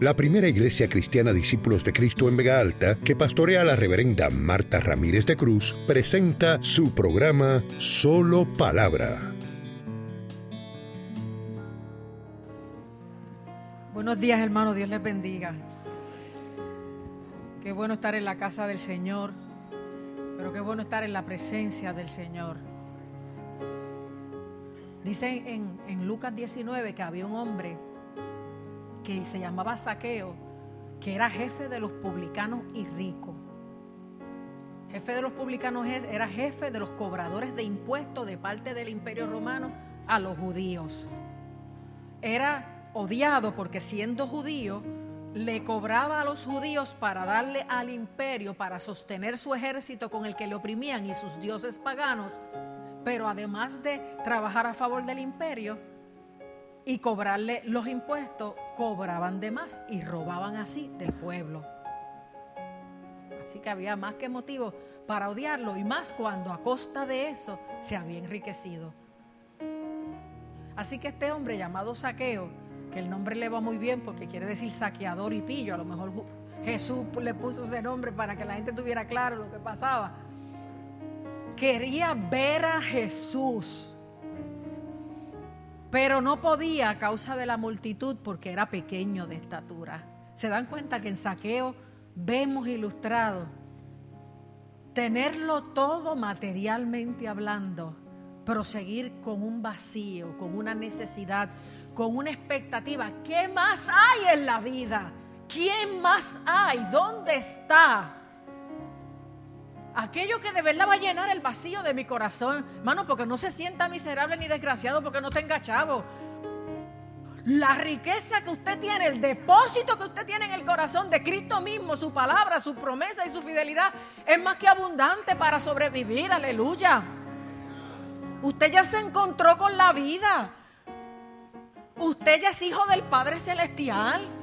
la primera iglesia cristiana Discípulos de Cristo en Vega Alta, que pastorea la reverenda Marta Ramírez de Cruz, presenta su programa Solo Palabra. Buenos días, hermano. Dios les bendiga. Qué bueno estar en la casa del Señor, pero qué bueno estar en la presencia del Señor. Dice en, en Lucas 19 que había un hombre que se llamaba Saqueo, que era jefe de los publicanos y rico. Jefe de los publicanos era jefe de los cobradores de impuestos de parte del imperio romano a los judíos. Era odiado porque siendo judío le cobraba a los judíos para darle al imperio, para sostener su ejército con el que le oprimían y sus dioses paganos, pero además de trabajar a favor del imperio y cobrarle los impuestos, cobraban de más y robaban así del pueblo. Así que había más que motivo para odiarlo y más cuando a costa de eso se había enriquecido. Así que este hombre llamado Saqueo, que el nombre le va muy bien porque quiere decir saqueador y pillo. A lo mejor Jesús le puso ese nombre para que la gente tuviera claro lo que pasaba. Quería ver a Jesús, pero no podía a causa de la multitud porque era pequeño de estatura. Se dan cuenta que en saqueo vemos ilustrado tenerlo todo materialmente hablando, proseguir con un vacío, con una necesidad, con una expectativa. ¿Qué más hay en la vida? ¿Quién más hay? ¿Dónde está? Aquello que de verdad va a llenar el vacío de mi corazón, hermano, porque no se sienta miserable ni desgraciado porque no tenga chavo. La riqueza que usted tiene, el depósito que usted tiene en el corazón de Cristo mismo, su palabra, su promesa y su fidelidad, es más que abundante para sobrevivir, aleluya. Usted ya se encontró con la vida. Usted ya es hijo del Padre Celestial.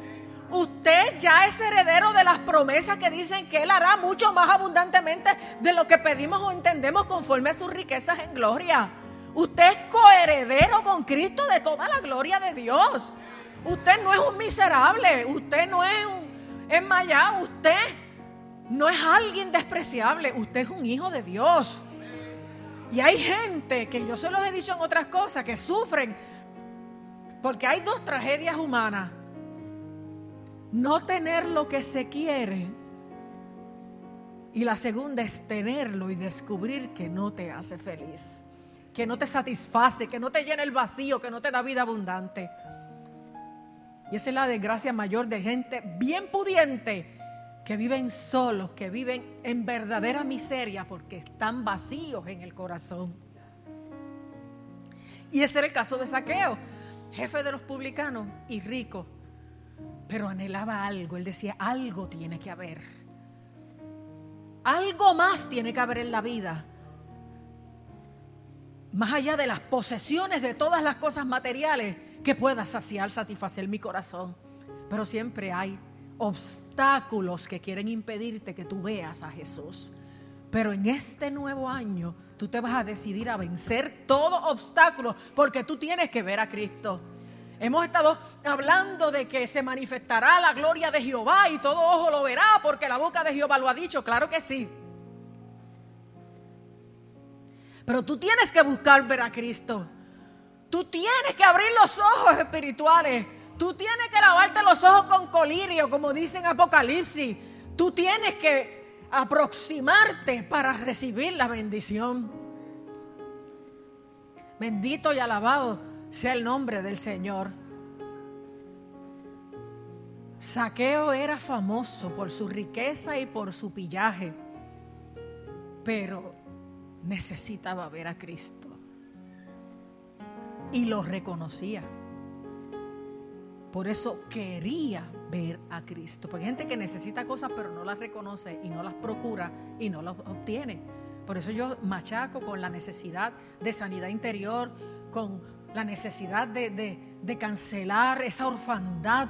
Usted ya es heredero de las promesas que dicen que Él hará mucho más abundantemente de lo que pedimos o entendemos conforme a sus riquezas en gloria. Usted es coheredero con Cristo de toda la gloria de Dios. Usted no es un miserable, usted no es un enmayado, usted no es alguien despreciable, usted es un hijo de Dios. Y hay gente que yo se los he dicho en otras cosas que sufren porque hay dos tragedias humanas. No tener lo que se quiere. Y la segunda es tenerlo y descubrir que no te hace feliz, que no te satisface, que no te llena el vacío, que no te da vida abundante. Y esa es la desgracia mayor de gente bien pudiente que viven solos, que viven en verdadera miseria porque están vacíos en el corazón. Y ese era el caso de Saqueo jefe de los publicanos y rico, pero anhelaba algo. Él decía, algo tiene que haber. Algo más tiene que haber en la vida. Más allá de las posesiones de todas las cosas materiales que pueda saciar, satisfacer mi corazón. Pero siempre hay obstáculos que quieren impedirte que tú veas a Jesús. Pero en este nuevo año tú te vas a decidir a vencer todo obstáculo porque tú tienes que ver a Cristo. Hemos estado hablando de que se manifestará la gloria de Jehová y todo ojo lo verá porque la boca de Jehová lo ha dicho. Claro que sí. Pero tú tienes que buscar ver a Cristo. Tú tienes que abrir los ojos espirituales. Tú tienes que lavarte los ojos con colirio, como dice en Apocalipsis. Tú tienes que aproximarte para recibir la bendición. Bendito y alabado sea el nombre del Señor. Saqueo era famoso por su riqueza y por su pillaje, pero necesitaba ver a Cristo y lo reconocía. Por eso quería ver a Cristo. Porque hay gente que necesita cosas pero no las reconoce y no las procura y no las obtiene. Por eso yo machaco con la necesidad de sanidad interior, con la necesidad de, cancelar esa orfandad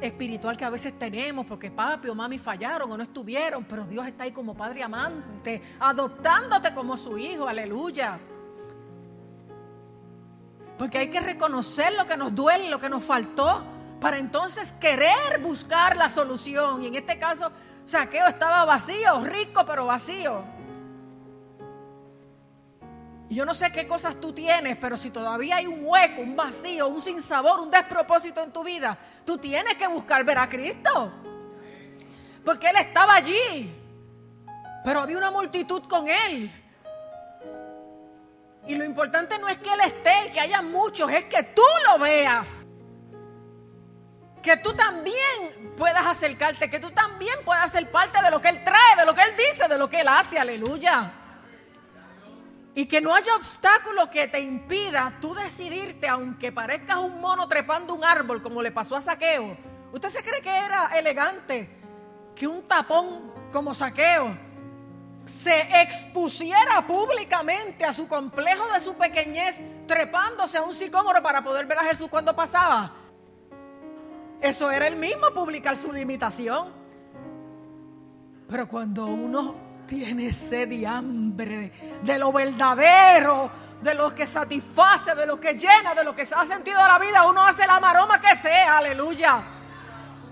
espiritual que a veces tenemos porque papi o mami fallaron o no estuvieron, pero Dios está ahí como padre amante, adoptándote como su hijo, aleluya. Porque hay que reconocer lo que nos duele, lo que nos faltó, para entonces querer buscar la solución. Y en este caso, Saqueo estaba vacío, rico pero vacío. Yo no sé qué cosas tú tienes, pero si todavía hay un hueco, un vacío, un sinsabor, un despropósito en tu vida, tú tienes que buscar ver a Cristo. Porque Él estaba allí, pero había una multitud con Él. Y lo importante no es que Él esté que haya muchos, es que tú lo veas. Que tú también puedas acercarte, que tú también puedas ser parte de lo que Él trae, de lo que Él dice, de lo que Él hace, aleluya. Y que no haya obstáculo que te impida tú decidirte, aunque parezcas un mono trepando un árbol, como le pasó a Saqueo. ¿Usted se cree que era elegante que un tapón como Saqueo se expusiera públicamente a su complejo de su pequeñez, trepándose a un sicómoro para poder ver a Jesús cuando pasaba. Eso era el mismo publicar su limitación. Pero cuando uno tiene sed y hambre de lo verdadero, de lo que satisface, de lo que llena, de lo que se ha sentido la vida, uno hace la maroma que sea, aleluya.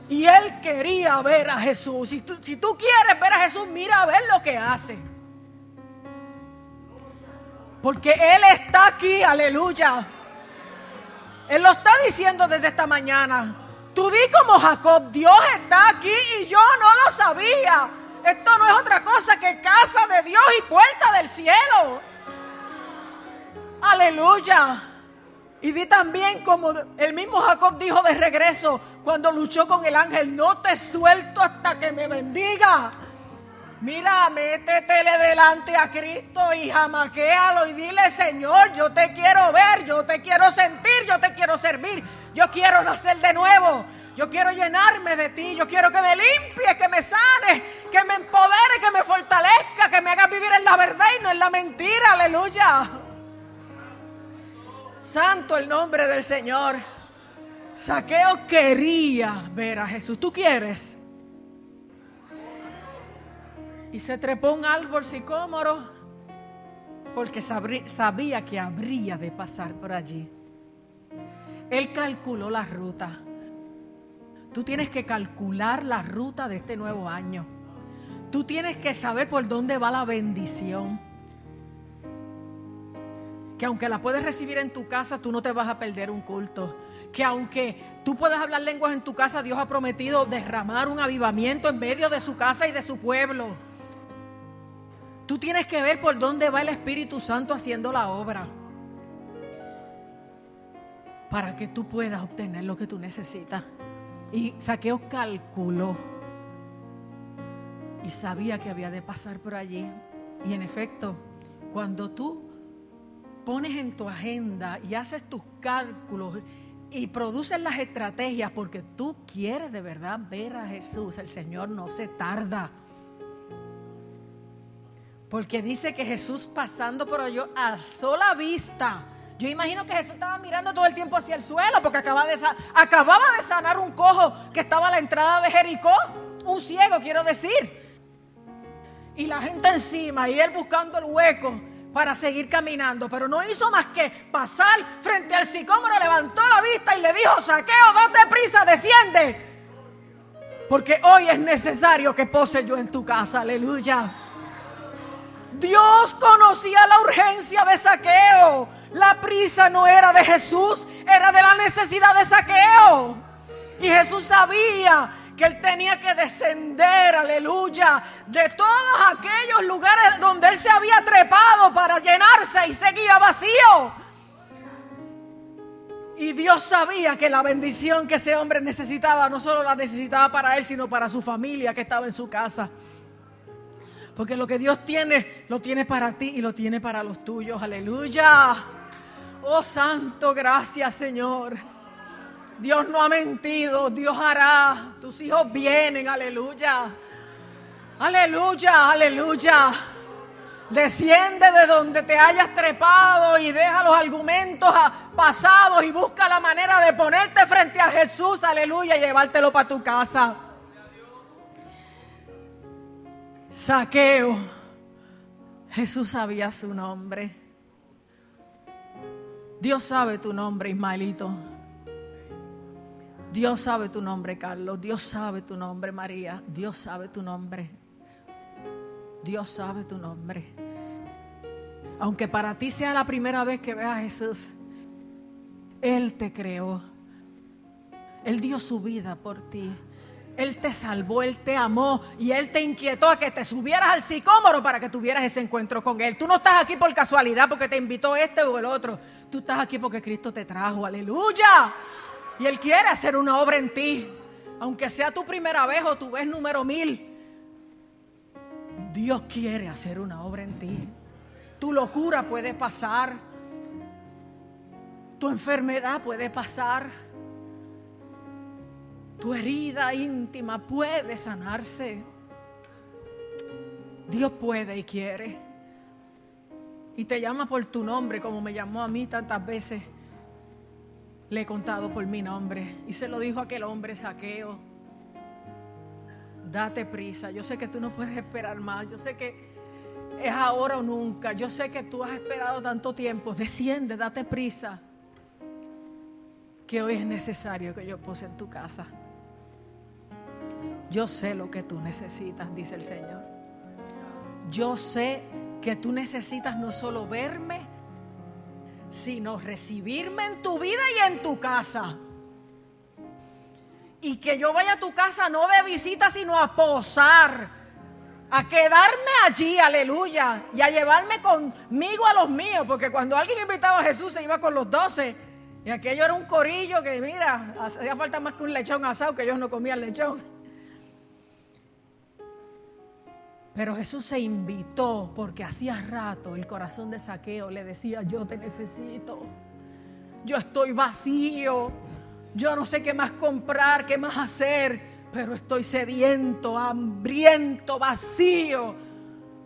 Y él quería ver a Jesús. Si tú, si tú quieres ver a Jesús, mira a ver lo que hace. Porque Él está aquí, aleluya. Él lo está diciendo desde esta mañana. Tú di como Jacob, Dios está aquí y yo no lo sabía. Esto no es otra cosa que casa de Dios y puerta del cielo. Aleluya. Y di también como el mismo Jacob dijo de regreso, cuando luchó con el ángel, no te suelto hasta que me bendiga. Mira, métetele delante a Cristo y jamaquéalo y dile, Señor, yo te quiero ver, yo te quiero sentir, yo te quiero servir, yo quiero nacer de nuevo, yo quiero llenarme de ti, yo quiero que me limpie, que me sane, que me empodere, que me fortalezca, que me haga vivir en la verdad y no en la mentira, aleluya. Santo el nombre del Señor. Saqueo quería ver a Jesús. ¿Tú quieres? Y se trepó un árbol sicómoro porque sabía que habría de pasar por allí. Él calculó la ruta. Tú tienes que calcular la ruta de este nuevo año. Tú tienes que saber por dónde va la bendición. Que aunque la puedes recibir en tu casa, tú no te vas a perder un culto que aunque tú puedas hablar lenguas en tu casa, Dios ha prometido derramar un avivamiento en medio de su casa y de su pueblo. Tú tienes que ver por dónde va el Espíritu Santo haciendo la obra. Para que tú puedas obtener lo que tú necesitas. Y Saqueo calculó. Y sabía que había de pasar por allí. Y en efecto, cuando tú pones en tu agenda y haces tus cálculos y produces las estrategias porque tú quieres de verdad ver a Jesús. El Señor no se tarda. Porque dice que Jesús pasando por allí alzó la vista. Yo imagino que Jesús estaba mirando todo el tiempo hacia el suelo porque acababa de sanar un cojo que estaba a la entrada de Jericó. Un ciego, quiero decir. Y la gente encima y él buscando el hueco para seguir caminando, pero no hizo más que pasar frente al sicómoro, levantó la vista y le dijo, saqueo, date prisa, desciende. Porque hoy es necesario que pose yo en tu casa, aleluya. Dios conocía la urgencia de saqueo. La prisa no era de Jesús, era de la necesidad de saqueo. Y Jesús sabía que él tenía que descender, aleluya, de todos aquellos lugares donde él se había trepado para llenarse y seguía vacío. Y Dios sabía que la bendición que ese hombre necesitaba, no solo la necesitaba para él, sino para su familia que estaba en su casa. Porque lo que Dios tiene, lo tiene para ti y lo tiene para los tuyos. Aleluya. Oh Santo, gracias Señor. Dios no ha mentido, Dios hará. Tus hijos vienen, aleluya. Aleluya, aleluya. Desciende de donde te hayas trepado y deja los argumentos pasados y busca la manera de ponerte frente a Jesús, aleluya, y llevártelo para tu casa. Saqueo. Jesús sabía su nombre. Dios sabe tu nombre, Ismaelito. Dios sabe tu nombre, Carlos. Dios sabe tu nombre, María. Dios sabe tu nombre. Dios sabe tu nombre. Aunque para ti sea la primera vez que veas a Jesús, Él te creó. Él dio su vida por ti. Él te salvó, Él te amó y Él te inquietó a que te subieras al sicómoro para que tuvieras ese encuentro con Él. Tú no estás aquí por casualidad porque te invitó este o el otro. Tú estás aquí porque Cristo te trajo. Aleluya. Y Él quiere hacer una obra en ti. Aunque sea tu primera vez o tu vez número mil. Dios quiere hacer una obra en ti. Tu locura puede pasar. Tu enfermedad puede pasar tu herida íntima puede sanarse. Dios puede y quiere. Y te llama por tu nombre, como me llamó a mí tantas veces. Le he contado por mi nombre. Y se lo dijo aquel hombre saqueo. Date prisa. Yo sé que tú no puedes esperar más. Yo sé que es ahora o nunca. Yo sé que tú has esperado tanto tiempo. Desciende, date prisa. Que hoy es necesario que yo pose en tu casa. Yo sé lo que tú necesitas, dice el Señor. Yo sé que tú necesitas no solo verme, sino recibirme en tu vida y en tu casa. Y que yo vaya a tu casa no de visita, sino a posar, a quedarme allí, aleluya, y a llevarme conmigo a los míos, porque cuando alguien invitaba a Jesús se iba con los doce. Y aquello era un corillo que, mira, hacía falta más que un lechón asado, que ellos no comían lechón. Pero Jesús se invitó porque hacía rato el corazón de Saqueo le decía, yo te necesito, yo estoy vacío, yo no sé qué más comprar, qué más hacer, pero estoy sediento, hambriento, vacío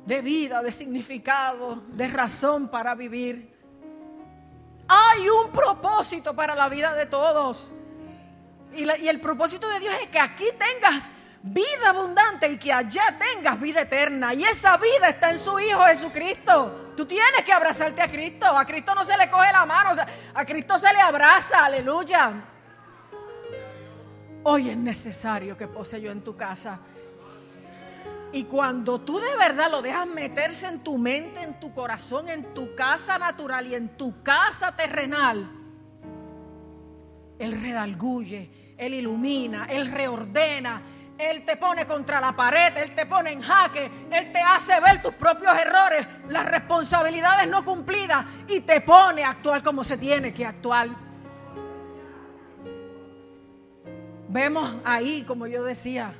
de vida, de significado, de razón para vivir. Hay un propósito para la vida de todos. Y, el propósito de Dios es que aquí tengas vida abundante y que allá tengas vida eterna. Y esa vida está en su Hijo Jesucristo. Tú tienes que abrazarte a Cristo. A Cristo no se le coge la mano, a Cristo se le abraza, aleluya. Hoy es necesario que pose yo en tu casa. Y cuando tú de verdad lo dejas meterse en tu mente, en tu corazón, en tu casa natural y en tu casa terrenal, Él redalguye, Él ilumina, Él reordena, él te pone contra la pared, Él te pone en jaque, Él te hace ver tus propios errores, las responsabilidades no cumplidas y te pone a actuar como se tiene que actuar. Vemos ahí, como yo decía,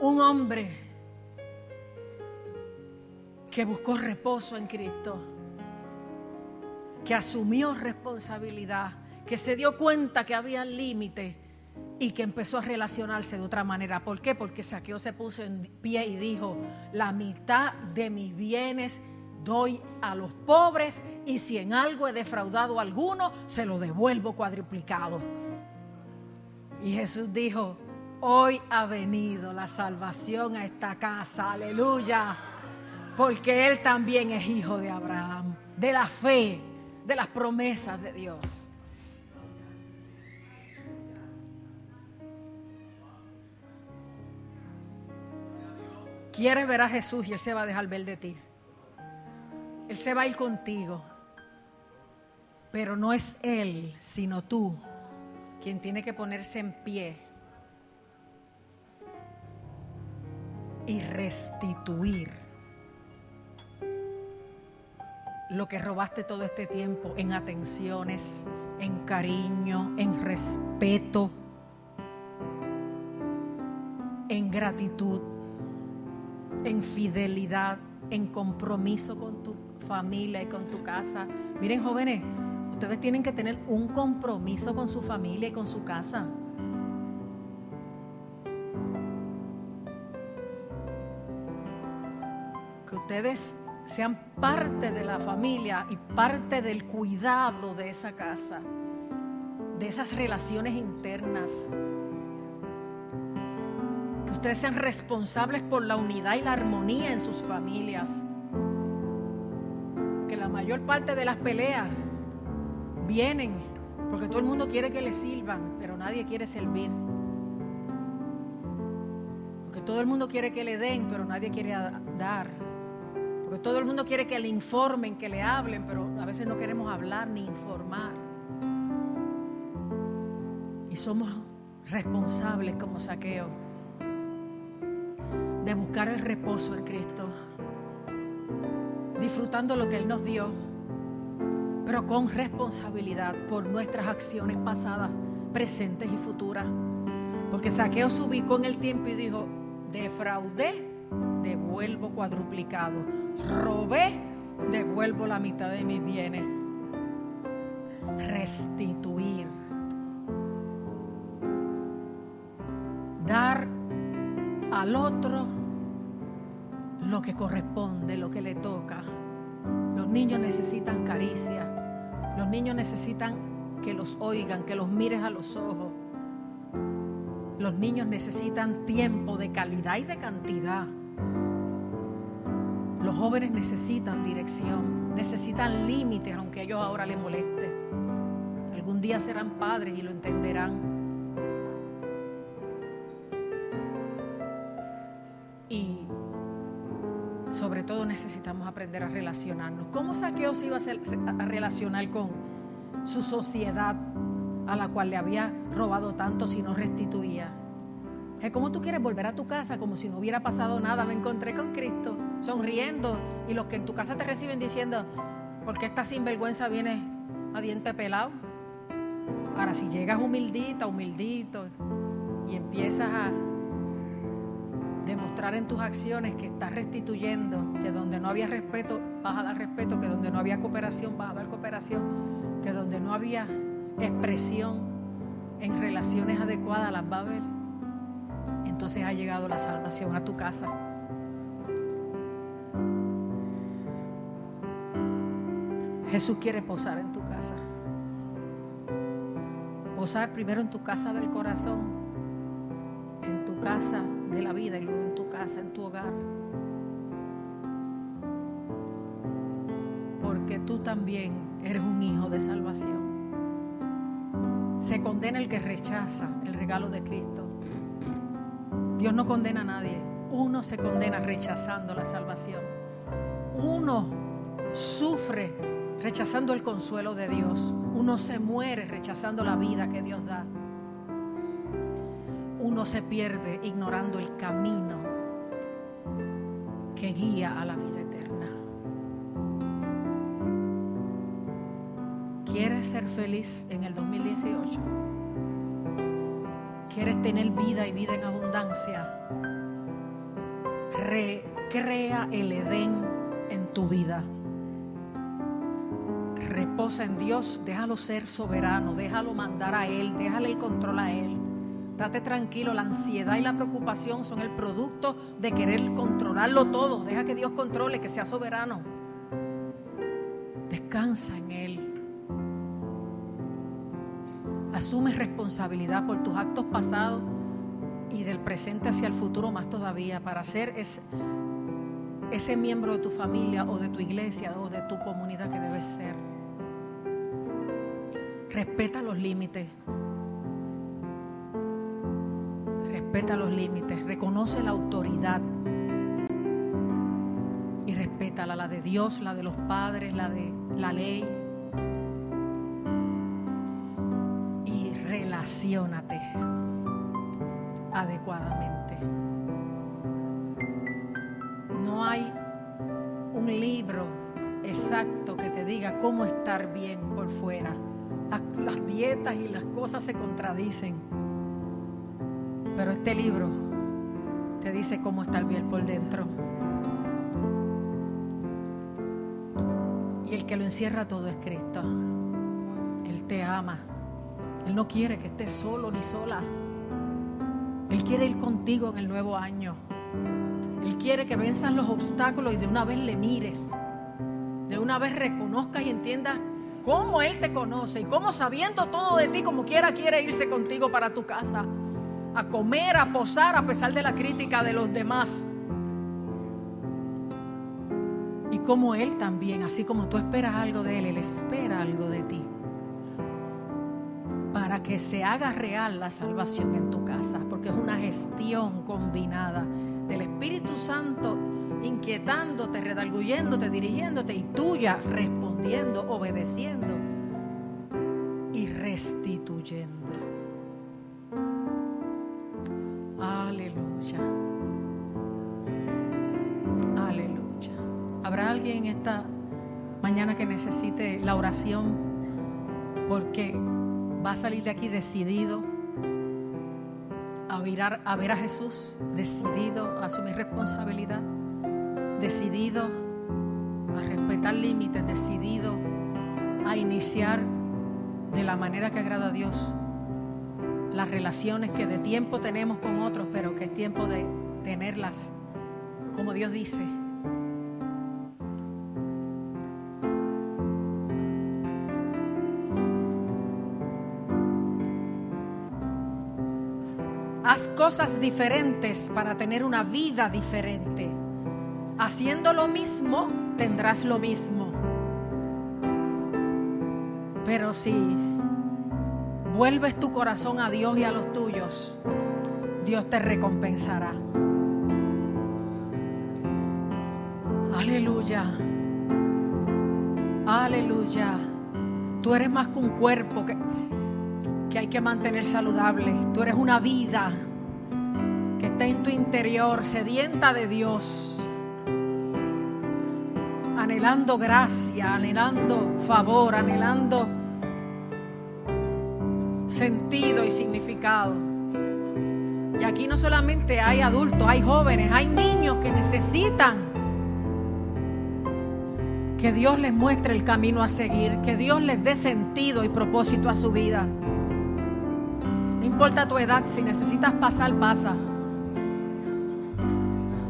un hombre que buscó reposo en Cristo, que asumió responsabilidad, que se dio cuenta que había límites y que empezó a relacionarse de otra manera. ¿Por qué? Porque Saqueo se puso en pie y dijo, la mitad de mis bienes doy a los pobres y si en algo he defraudado a alguno, se lo devuelvo cuadriplicado. Y Jesús dijo, hoy ha venido la salvación a esta casa, aleluya, porque Él también es hijo de Abraham, de la fe, de las promesas de Dios. Quieres ver a Jesús y Él se va a dejar ver de ti. Él se va a ir contigo. Pero no es Él, sino tú, quien tiene que ponerse en pie y restituir lo que robaste todo este tiempo en atenciones, en cariño, en respeto, en gratitud en fidelidad, en compromiso con tu familia y con tu casa. Miren jóvenes, ustedes tienen que tener un compromiso con su familia y con su casa. Que ustedes sean parte de la familia y parte del cuidado de esa casa, de esas relaciones internas ustedes sean responsables por la unidad y la armonía en sus familias. Que la mayor parte de las peleas vienen Porque todo el mundo quiere que le sirvan, pero nadie quiere servir. Porque todo el mundo quiere que le den, pero nadie quiere dar. Porque todo el mundo quiere que le informen, que le hablen, pero a veces no queremos hablar ni informar. Y somos responsables como saqueo de buscar el reposo en Cristo, disfrutando lo que Él nos dio, pero con responsabilidad por nuestras acciones pasadas, presentes y futuras. Porque Saqueo se ubicó en el tiempo y dijo, defraudé, devuelvo cuadruplicado. Robé, devuelvo la mitad de mis bienes. Restituir. Al otro lo que corresponde, lo que le toca. Los niños necesitan caricia. Los niños necesitan que los oigan, que los mires a los ojos. Los niños necesitan tiempo de calidad y de cantidad. Los jóvenes necesitan dirección, necesitan límites, aunque ellos ahora les moleste. Algún día serán padres y lo entenderán. Necesitamos aprender a relacionarnos. ¿Cómo Saqueo se iba a, relacionar con su sociedad a la cual le había robado tanto si no restituía? ¿Cómo tú quieres volver a tu casa como si no hubiera pasado nada? Me encontré con Cristo, sonriendo, y los que en tu casa te reciben diciendo, ¿por qué esta sinvergüenza viene a diente pelado? Ahora, si llegas humildita, humildito, y empiezas a demostrar en tus acciones que estás restituyendo, que donde no había respeto vas a dar respeto, que donde no había cooperación vas a dar cooperación, que donde no había expresión en relaciones adecuadas las va a haber. Entonces ha llegado la salvación a tu casa. Jesús quiere posar en tu casa. Posar primero en tu casa del corazón, en tu casa de la vida y luego en tu casa, en tu hogar. Porque tú también eres un hijo de salvación. Se condena el que rechaza el regalo de Cristo. Dios no condena a nadie. Uno se condena rechazando la salvación. Uno sufre rechazando el consuelo de Dios. Uno se muere rechazando la vida que Dios da uno se pierde ignorando el camino que guía a la vida eterna. ¿Quieres ser feliz en el 2018? ¿Quieres tener vida y vida en abundancia? Recrea el Edén en tu vida. Reposa en Dios, déjalo ser soberano, déjalo mandar a Él, déjale el control a Él. Date tranquilo, la ansiedad y la preocupación son el producto de querer controlarlo todo. Deja que Dios controle, que sea soberano. Descansa en Él. Asume responsabilidad por tus actos pasados y del presente hacia el futuro más todavía para ser ese, ese miembro de tu familia o de tu iglesia o de tu comunidad que debes ser. Respeta los límites. Respeta los límites, reconoce la autoridad y respeta la de Dios, la de los padres, la de la ley. Y relacionate adecuadamente. No hay un libro exacto que te diga cómo estar bien por fuera. Las, las dietas y las cosas se contradicen. Pero este libro te dice cómo estar bien por dentro. Y el que lo encierra todo es Cristo. Él te ama. Él no quiere que estés solo ni sola. Él quiere ir contigo en el nuevo año. Él quiere que venzas los obstáculos y de una vez le mires. De una vez reconozcas y entiendas cómo Él te conoce y cómo sabiendo todo de ti como quiera quiere irse contigo para tu casa a comer, a posar a pesar de la crítica de los demás. Y como Él también, así como tú esperas algo de Él, Él espera algo de ti. para que se haga real la salvación en tu casa, porque es una gestión combinada del Espíritu Santo inquietándote, redarguyéndote, dirigiéndote y tuya respondiendo, obedeciendo y restituyendo. Aleluya. ¿Habrá alguien esta mañana que necesite la oración porque va a salir de aquí decidido a, a ver a Jesús, decidido a asumir responsabilidad, decidido a respetar límites, decidido a iniciar de la manera que agrada a Dios las relaciones que de tiempo tenemos con otros, pero que es tiempo de tenerlas como Dios dice. Haz cosas diferentes para tener una vida diferente. Haciendo lo mismo, tendrás lo mismo. Pero si vuelves tu corazón a Dios y a los tuyos, Dios te recompensará. Aleluya. Aleluya. Tú eres más que un cuerpo que, que hay que mantener saludable. Tú eres una vida que está en tu interior, sedienta de Dios, anhelando gracia, anhelando favor, anhelando sentido y significado. Y aquí no solamente hay adultos, hay jóvenes, hay niños que necesitan que Dios les muestre el camino a seguir, que Dios les dé sentido y propósito a su vida. No importa tu edad, si necesitas pasar, pasa.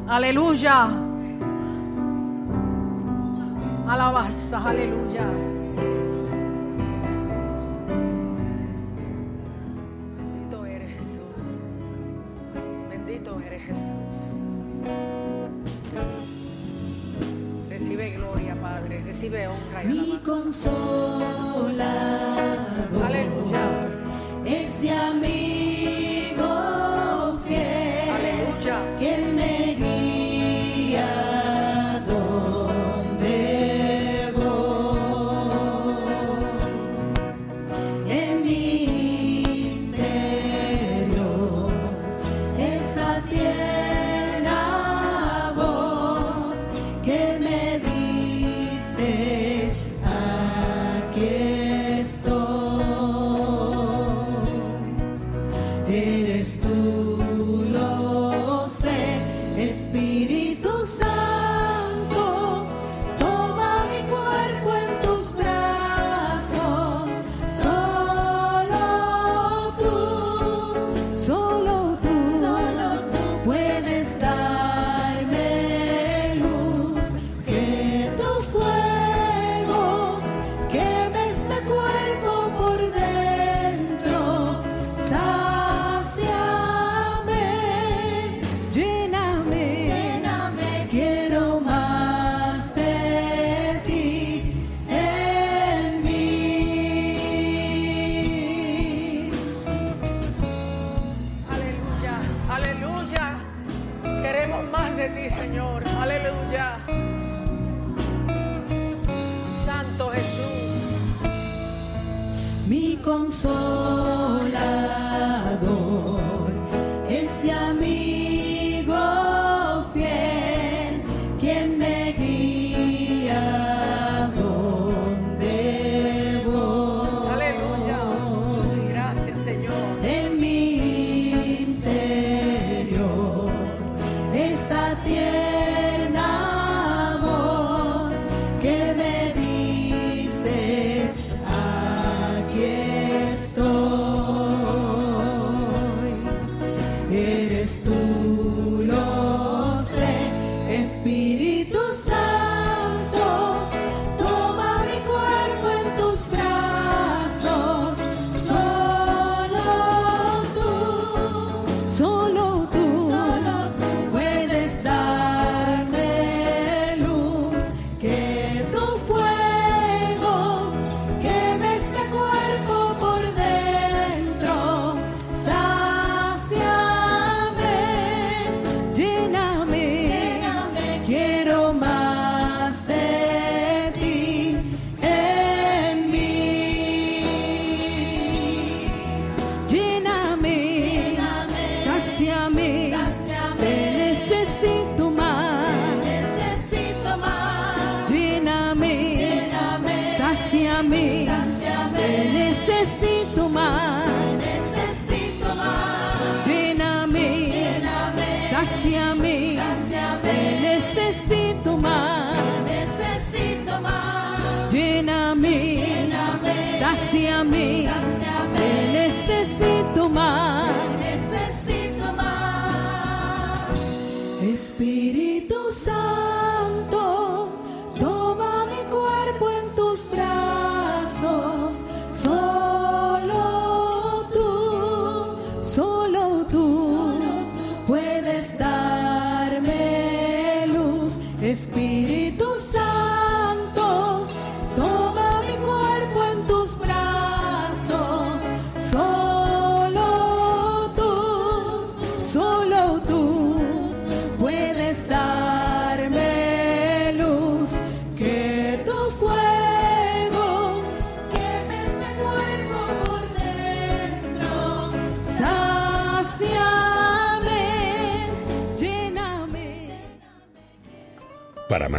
Aleluya. Alabanza, aleluya. Y sáciame, te necesito más. necesito más. Espíritu Santo,